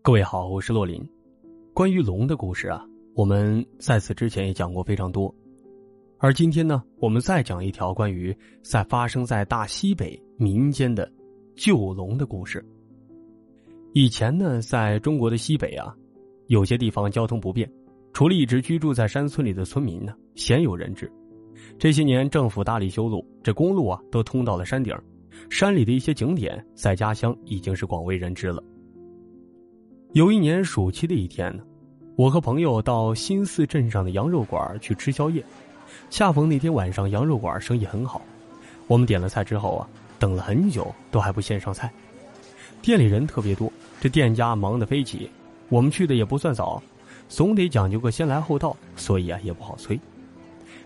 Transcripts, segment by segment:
各位好，我是洛林。关于龙的故事啊，我们在此之前也讲过非常多。而今天呢，我们再讲一条关于在发生在大西北民间的救龙的故事。以前呢，在中国的西北啊，有些地方交通不便，除了一直居住在山村里的村民呢，鲜有人知。这些年，政府大力修路，这公路啊都通到了山顶，山里的一些景点在家乡已经是广为人知了。有一年暑期的一天呢，我和朋友到新寺镇上的羊肉馆去吃宵夜，恰逢那天晚上羊肉馆生意很好。我们点了菜之后啊，等了很久都还不先上菜，店里人特别多，这店家忙得飞起。我们去的也不算早，总得讲究个先来后到，所以啊也不好催。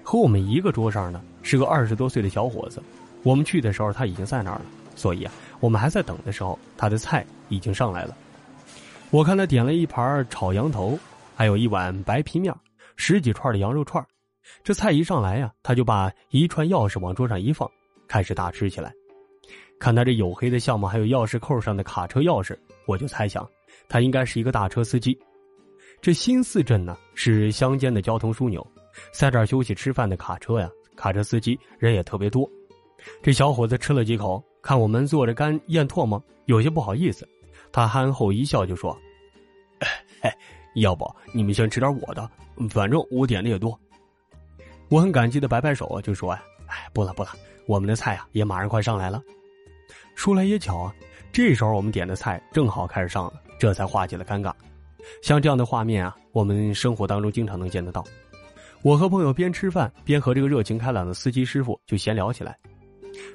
和我们一个桌上呢是个二十多岁的小伙子，我们去的时候他已经在那儿了，所以啊我们还在等的时候，他的菜已经上来了。我看他点了一盘炒羊头，还有一碗白皮面，十几串的羊肉串。这菜一上来呀，他就把一串钥匙往桌上一放，开始大吃起来。看他这黝黑的相貌，还有钥匙扣上的卡车钥匙，我就猜想他应该是一个大车司机。这新四镇呢是乡间的交通枢纽，在这儿休息吃饭的卡车呀，卡车司机人也特别多。这小伙子吃了几口，看我们坐着干咽唾沫，有些不好意思。他憨厚一笑，就说：“哎，要不你们先吃点我的，反正我点的也多。”我很感激的摆摆手，就说：“呀，哎，不了不了，我们的菜啊也马上快上来了。”说来也巧啊，这时候我们点的菜正好开始上了，这才化解了尴尬。像这样的画面啊，我们生活当中经常能见得到。我和朋友边吃饭边和这个热情开朗的司机师傅就闲聊起来。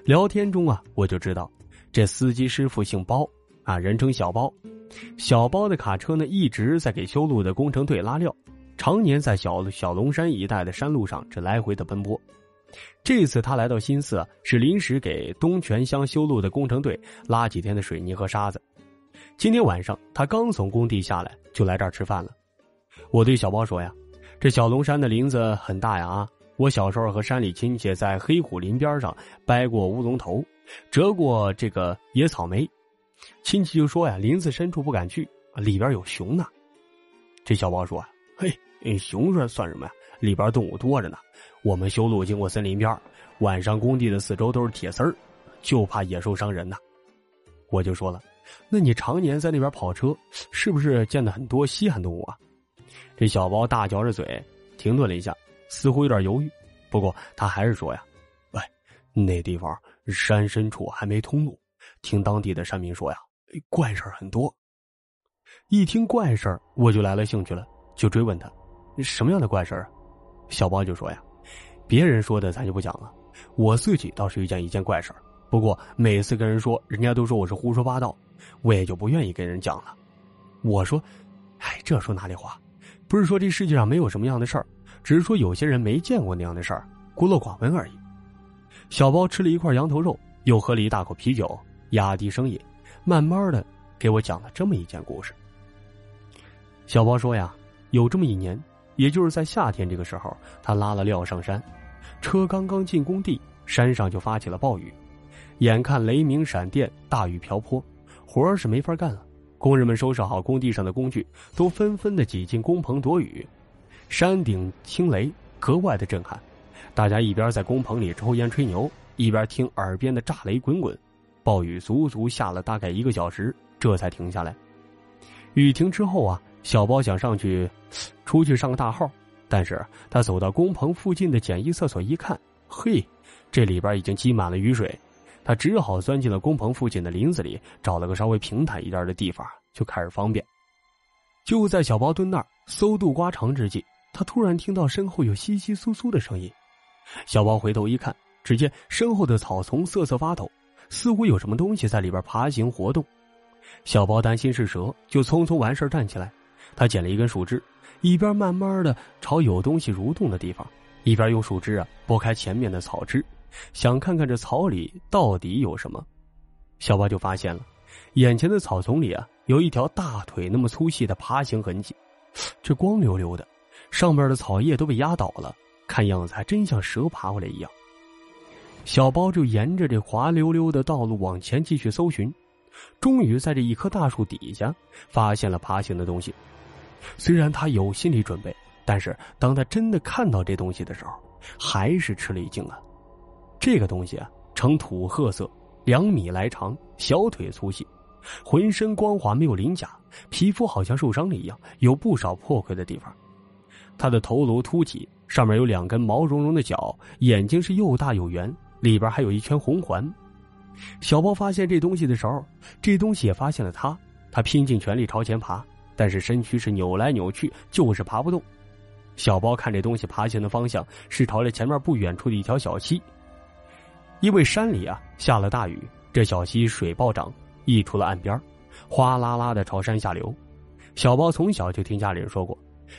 聊天中啊，我就知道这司机师傅姓包。啊，人称小包，小包的卡车呢一直在给修路的工程队拉料，常年在小小龙山一带的山路上这来回的奔波。这次他来到新寺，是临时给东泉乡修路的工程队拉几天的水泥和沙子。今天晚上他刚从工地下来，就来这儿吃饭了。我对小包说呀：“这小龙山的林子很大呀啊！我小时候和山里亲戚在黑虎林边上掰过乌龙头，折过这个野草莓。”亲戚就说呀：“林子深处不敢去，里边有熊呢。”这小包说：“嘿，熊说算什么呀？里边动物多着呢。我们修路经过森林边，晚上工地的四周都是铁丝儿，就怕野兽伤人呢。”我就说了：“那你常年在那边跑车，是不是见的很多稀罕动物啊？”这小包大嚼着嘴，停顿了一下，似乎有点犹豫。不过他还是说呀：“喂，那地方山深处还没通路。”听当地的山民说呀，怪事儿很多。一听怪事儿我就来了兴趣了，就追问他，什么样的怪事啊？小包就说呀，别人说的咱就不讲了，我自己倒是遇见一件怪事儿不过每次跟人说，人家都说我是胡说八道，我也就不愿意跟人讲了。我说，哎，这说哪里话？不是说这世界上没有什么样的事儿，只是说有些人没见过那样的事儿，孤陋寡闻而已。小包吃了一块羊头肉，又喝了一大口啤酒。压低声音，慢慢的给我讲了这么一件故事。小包说呀，有这么一年，也就是在夏天这个时候，他拉了料上山，车刚刚进工地，山上就发起了暴雨，眼看雷鸣闪电，大雨瓢泼，活儿是没法干了。工人们收拾好工地上的工具，都纷纷的挤进工棚躲雨。山顶听雷，格外的震撼。大家一边在工棚里抽烟吹牛，一边听耳边的炸雷滚滚。暴雨足足下了大概一个小时，这才停下来。雨停之后啊，小包想上去，出去上个大号，但是他走到工棚附近的简易厕所一看，嘿，这里边已经积满了雨水，他只好钻进了工棚附近的林子里，找了个稍微平坦一点的地方，就开始方便。就在小包蹲那儿搜肚刮肠之际，他突然听到身后有窸窸窣窣的声音，小包回头一看，只见身后的草丛瑟瑟发抖。似乎有什么东西在里边爬行活动，小包担心是蛇，就匆匆完事站起来。他捡了一根树枝，一边慢慢的朝有东西蠕动的地方，一边用树枝啊拨开前面的草枝，想看看这草里到底有什么。小包就发现了，眼前的草丛里啊有一条大腿那么粗细的爬行痕迹，这光溜溜的，上面的草叶都被压倒了，看样子还真像蛇爬过来一样。小包就沿着这滑溜溜的道路往前继续搜寻，终于在这一棵大树底下发现了爬行的东西。虽然他有心理准备，但是当他真的看到这东西的时候，还是吃了一惊啊！这个东西啊，呈土褐色，两米来长，小腿粗细，浑身光滑，没有鳞甲，皮肤好像受伤了一样，有不少破溃的地方。它的头颅凸起，上面有两根毛茸茸的角，眼睛是又大又圆，里边还有一圈红环。小包发现这东西的时候，这东西也发现了他，他拼尽全力朝前爬。但是身躯是扭来扭去，就是爬不动。小包看这东西爬行的方向是朝着前面不远处的一条小溪。因为山里啊下了大雨，这小溪水暴涨，溢出了岸边，哗啦啦的朝山下流。小包从小就听家里人说过，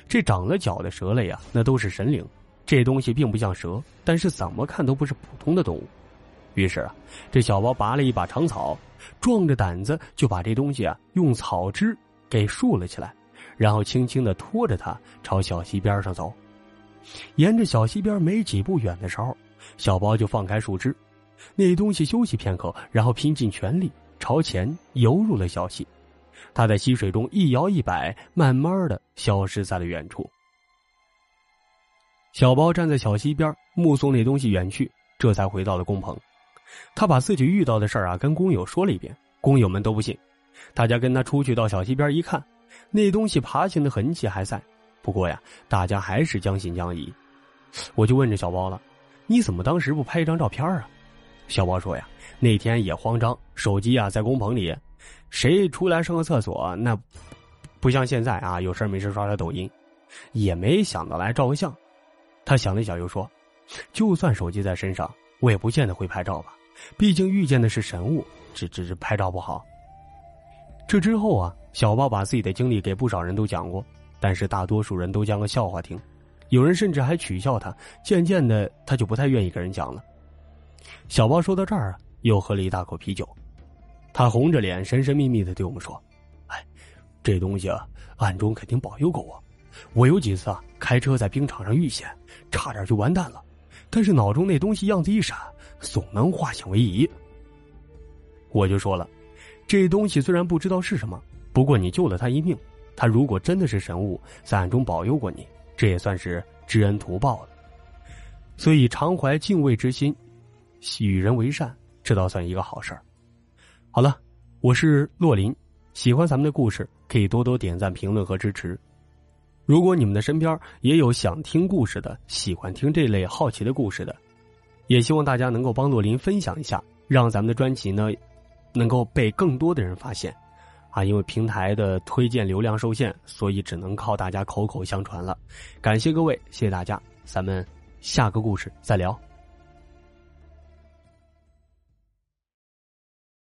这长了脚的蛇类啊，那都是神灵。这东西并不像蛇，但是怎么看都不是普通的动物。于是啊，这小包拔了一把长草，壮着胆子就把这东西啊用草枝。给竖了起来，然后轻轻的拖着它朝小溪边上走。沿着小溪边没几步远的时候，小包就放开树枝，那东西休息片刻，然后拼尽全力朝前游入了小溪。它在溪水中一摇一摆，慢慢的消失在了远处。小包站在小溪边，目送那东西远去，这才回到了工棚。他把自己遇到的事儿啊跟工友说了一遍，工友们都不信。大家跟他出去到小溪边一看，那东西爬行的痕迹还在。不过呀，大家还是将信将疑。我就问这小包了：“你怎么当时不拍一张照片啊？”小包说：“呀，那天也慌张，手机啊在工棚里，谁出来上个厕所，那不像现在啊，有事没事刷刷抖音，也没想到来照个相。”他想了想，又说：“就算手机在身上，我也不见得会拍照吧，毕竟遇见的是神物，只只是拍照不好。”这之后啊，小包把自己的经历给不少人都讲过，但是大多数人都讲个笑话听，有人甚至还取笑他。渐渐的，他就不太愿意跟人讲了。小包说到这儿啊，又喝了一大口啤酒，他红着脸，神神秘秘的对我们说：“哎，这东西啊，暗中肯定保佑过我。我有几次啊，开车在冰场上遇险，差点就完蛋了，但是脑中那东西样子一闪，总能化险为夷。”我就说了。这东西虽然不知道是什么，不过你救了他一命，他如果真的是神物，在暗中保佑过你，这也算是知恩图报了。所以常怀敬畏之心，与人为善，这倒算一个好事儿。好了，我是洛林，喜欢咱们的故事，可以多多点赞、评论和支持。如果你们的身边也有想听故事的，喜欢听这类好奇的故事的，也希望大家能够帮洛林分享一下，让咱们的专辑呢。能够被更多的人发现，啊，因为平台的推荐流量受限，所以只能靠大家口口相传了。感谢各位，谢谢大家，咱们下个故事再聊。